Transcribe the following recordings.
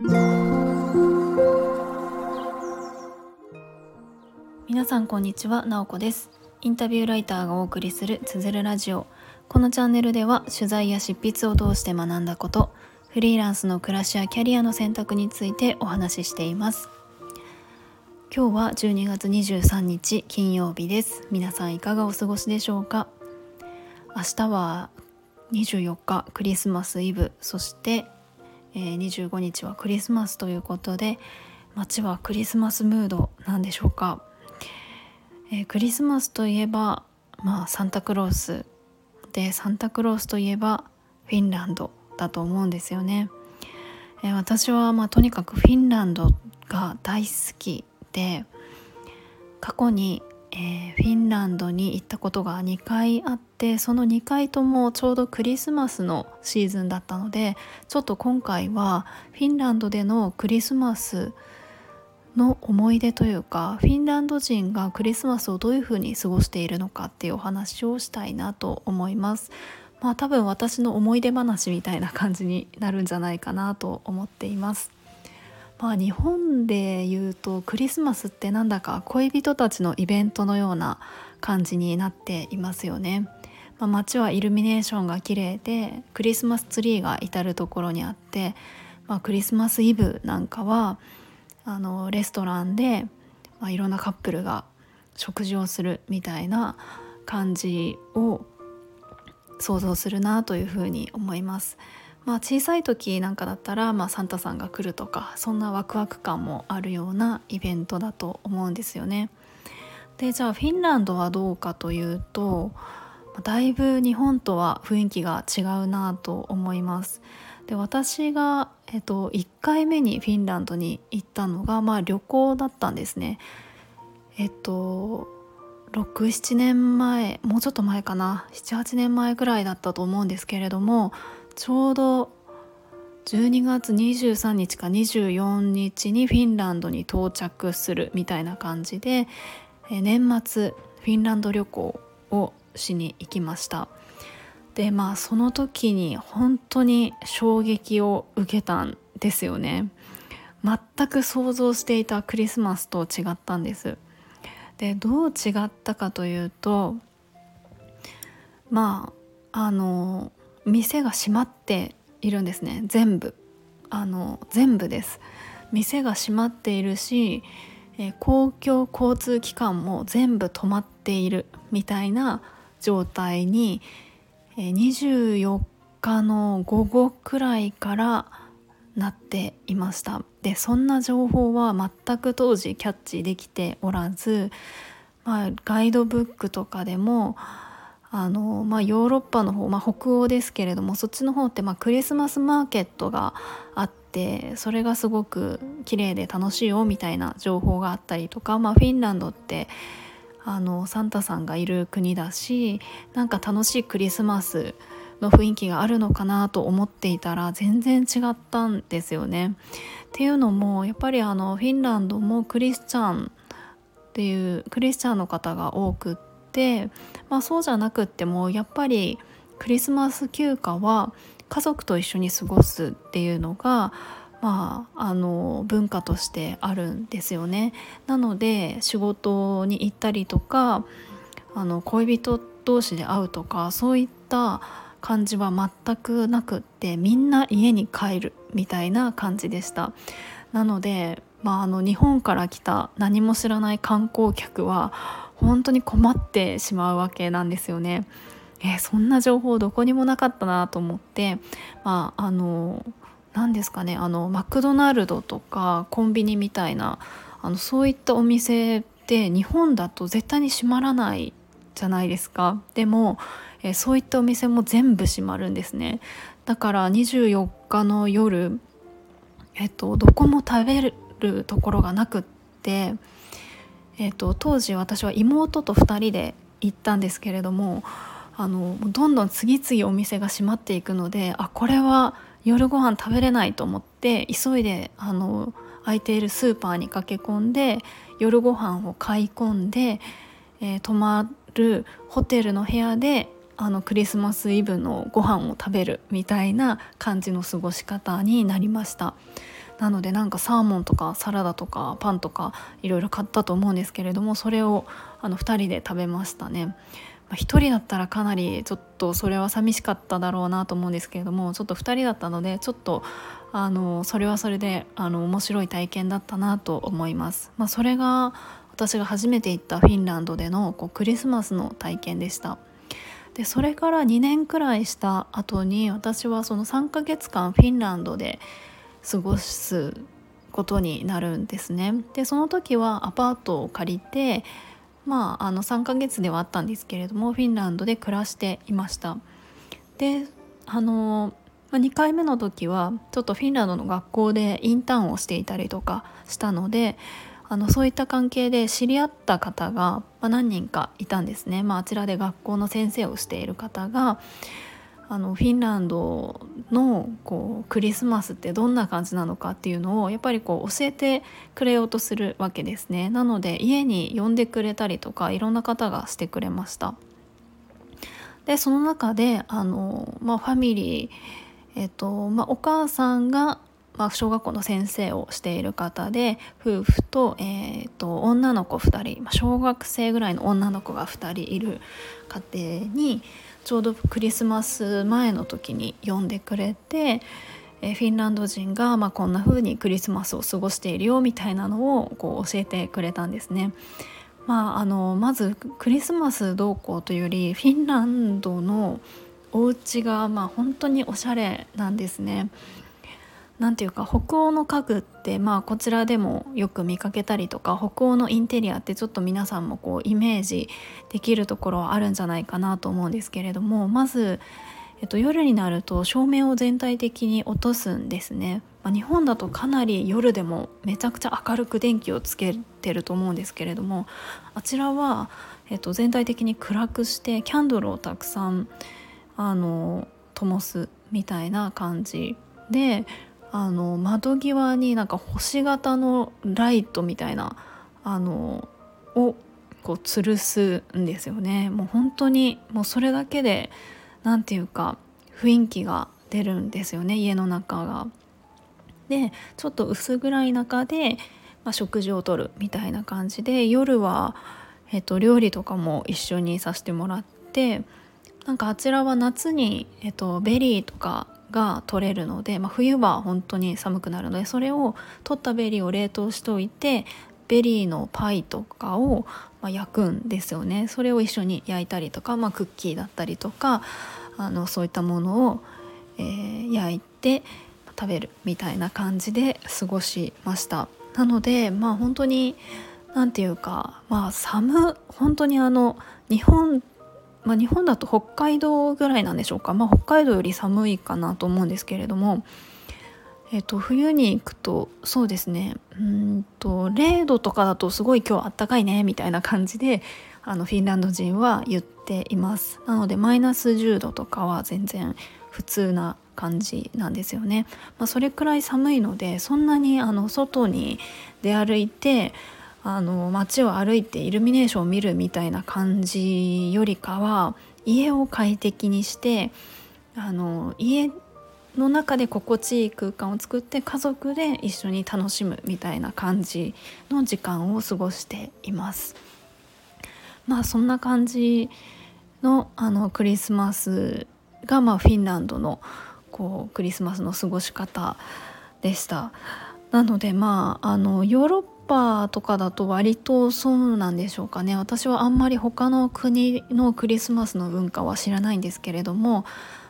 皆さんこんにちは、なおこです。インタビューライターがお送りするつづるラジオ。このチャンネルでは取材や執筆を通して学んだことフリーランスの暮らしやキャリアの選択についてお話ししています。今日は12月23日金曜日です。皆さんいかがお過ごしでしょうか？明日は24日クリスマスイブ。そして、えー、25日はクリスマスということで街はクリスマスムードなんでしょうか、えー、クリスマスといえばまあサンタクロースでサンタクロースといえばフィンランドだと思うんですよね、えー、私はまあとにかくフィンランドが大好きで過去に、えー、フィンランドに行ったことが2回あってその2回ともちょうどクリスマスのシーズンだったのでちょっと今回はフィンランドでのクリスマスの思い出というかフィンランド人がクリスマスをどういうふうに過ごしているのかっていうお話をしたいなと思います。まあ多分私の思い出話みたいな感じになるんじゃないかなと思っています。まあ日本で言うとクリスマスってなんだか恋人たちのイベントのような感じになっていますよね。まあ、街はイルミネーションが綺麗でクリスマスツリーが至る所にあって、まあ、クリスマスイブなんかはあのレストランで、まあ、いろんなカップルが食事をするみたいな感じを想像するなというふうに思います。まあ、小さい時なんかだったら、まあ、サンタさんが来るとかそんなワクワク感もあるようなイベントだと思うんですよね。でじゃあフィンランドはどうかというとだいぶ日本とは雰囲気が違うなと思います。で私が、えっと、1回目にフィンランドに行ったのが、まあ、旅行だったんですね。えっと67年前もうちょっと前かな78年前ぐらいだったと思うんですけれどもちょうど12月23日か24日にフィンランドに到着するみたいな感じで年末フィンランド旅行をしに行きました。でまあその時に本当に衝撃を受けたんですよね。全く想像していたクリスマスと違ったんです。でどう違ったかというとまああの店が閉まっているんですね。全部。あの全部です。店が閉まっているし、え公共交通機関も全部止まっているみたいな状態に、え24日の午後くらいからなっていました。でそんな情報は全く当時キャッチできておらず、まあ、ガイドブックとかでもあの、まあ、ヨーロッパの方、まあ、北欧ですけれどもそっちの方ってまあクリスマスマーケットがあってそれがすごく綺麗で楽しいよみたいな情報があったりとか、まあ、フィンランドってあのサンタさんがいる国だしなんか楽しいクリスマスの雰囲気があるのかなと思っていたら全然違ったんですよね。っていうのもやっぱりあのフィンランドもクリスチャンっていうクリスチャンの方が多くて、まあ、そうじゃなくってもやっぱりクリスマス休暇は家族と一緒に過ごすっていうのがまあ、あの文化としてあるんですよね。なので仕事に行ったりとかあの恋人同士で会うとかそういった感じは全くなくってみんな家に帰るみたいな感じでしたなので、まあ、あの日本から来た何も知らない観光客は本当に困ってしまうわけなんですよね。えー、そんな情報どこにもなかったなと思って、まあ、あの何ですかねあのマクドナルドとかコンビニみたいなあのそういったお店って日本だと絶対に閉まらないじゃないですかでも、えー、そういったお店も全部閉まるんですねだから24日の夜えっとどこも食べるところがなくって、えっと、当時私は妹と2人で行ったんですけれどもあのどんどん次々お店が閉まっていくのであこれは夜ご飯食べれないと思って急いであの空いているスーパーに駆け込んで夜ご飯を買い込んで、えー、泊まるホテルの部屋であのクリスマスイブのご飯を食べるみたいな感じの過ごし方になりました。なのでなんかサーモンとかサラダとかパンとかいろいろ買ったと思うんですけれどもそれをあの2人で食べましたね。まあ、1人だったらかなりちょっとそれは寂しかっただろうなと思うんですけれどもちょっと2人だったのでちょっとあのそれはそれであの面白い体験だったなと思います。まあ、それが私が初めて行ったフィンランドでのこうクリスマスの体験でした。でそれから2年くらいした後に私はその3ヶ月間フィンランドで過ごすことになるんですね。でその時はアパートを借りてまああの3ヶ月ではあったんですけれどもフィンランドで暮らしていました。であの2回目の時はちょっとフィンランドの学校でインターンをしていたりとかしたのであのそういった関係で知り合った方が、ま何人かいたんですね、まあ、あちらで学校の先生をしている方があのフィンランドのこうクリスマスってどんな感じなのかっていうのをやっぱりこう教えてくれようとするわけですね。なので家に呼んでくれたりとかいろんな方がしてくれました。でその中であの、まあ、ファミリーえっとまあ、お母さんがまあ、小学校の先生をしている方で夫婦と,、えーと、女の子2人、まあ、小学生ぐらいの女の子が2人いる家庭にちょうどクリスマス前の時に呼んでくれて、え、フィンランド人が、まあ、こんな風にクリスマスを過ごしているよみたいなのをこう教えてくれたんですね。まあ、あのまずクリスマスどうこうというよりフィンランドのお家がまあ本当におしゃれなんですね。何ていうか北欧の家具ってまあこちらでもよく見かけたりとか北欧のインテリアってちょっと皆さんもこうイメージできるところはあるんじゃないかなと思うんですけれどもまず、えっと、夜になると照明を全体的に落とすんですね。まあ、日本だとかなり夜でもめちゃくちゃ明るく電気をつけてると思うんですけれどもあちらは、えっと、全体的に暗くしてキャンドルをたくさんあの灯すみたいな感じであの窓際になんか星型のライトみたいなあのをこう吊るすんですよねもう本当にもうそれだけで何て言うか雰囲気が出るんですよね家の中が。でちょっと薄暗い中で、まあ、食事をとるみたいな感じで夜は、えっと、料理とかも一緒にさせてもらってなんかあちらは夏に、えっと、ベリーとかが取れるので、まあ、冬は本当に寒くなるのでそれを取ったベリーを冷凍しておいてベリーのパイとかを、ま焼くんですよね。それを一緒に焼いたりとか、まあ、クッキーだったりとかあのそういったものを、えー、焼いて食べるみたいな感じで過ごしました。なのでまあ本当に何て言うかまあ寒本当にあの日本まあ、日本だと北海道ぐらいなんでしょうか、まあ、北海道より寒いかなと思うんですけれども、えー、と冬に行くとそうですね。うんと0度とかだとすごい今日あったかいねみたいな感じであのフィンランド人は言っています。なのでマイナス10度とかは全然普通な感じなんですよね、まあ、それくらい寒いのでそんなにあの外に出歩いてあの街を歩いてイルミネーションを見るみたいな感じよりかは家を快適にしてあの家の中で心地いい空間を作って家族で一緒に楽しむみたいな感じの時間を過ごしています。まあそんな感じのあのクリスマスが、まあ、フィンランドのこうクリスマスの過ごし方でした。なのでまああのヨーロッパとかだと割とそうなんでしょうかね私はあんまり他の国のクリスマスの文化は知らないんですけれども、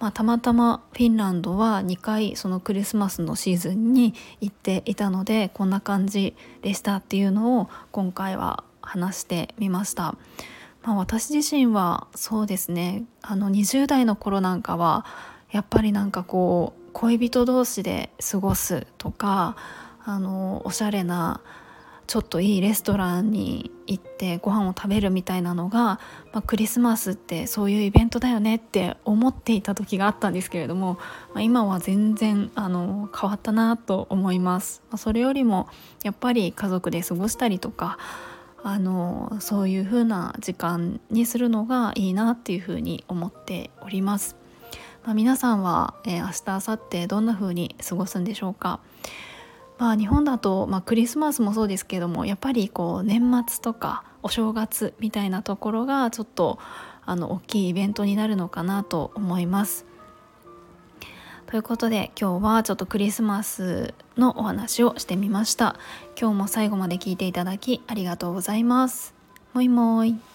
まあ、たまたまフィンランドは2回そのクリスマスのシーズンに行っていたのでこんな感じでしたっていうのを今回は話してみました。まあ、私自身はそうですねあの20代の頃なんかはやっぱりなんかこう恋人同士で過ごすとかあのおしゃれなちょっといいレストランに行ってご飯を食べるみたいなのが、まあ、クリスマスってそういうイベントだよねって思っていた時があったんですけれども、まあ、今は全然あの変わったなと思います、まあ、それよりもやっぱり家族で過ごしたりとかあのそういう風な時間にするのがいいなっていう風に思っております、まあ、皆さんは、えー、明日明後日どんな風に過ごすんでしょうか？まあ日本だと、まあ、クリスマスもそうですけどもやっぱりこう年末とかお正月みたいなところがちょっとあの大きいイベントになるのかなと思います。ということで今日はちょっとクリスマスのお話をしてみました。今日も最後まで聞いていただきありがとうございます。もいもい。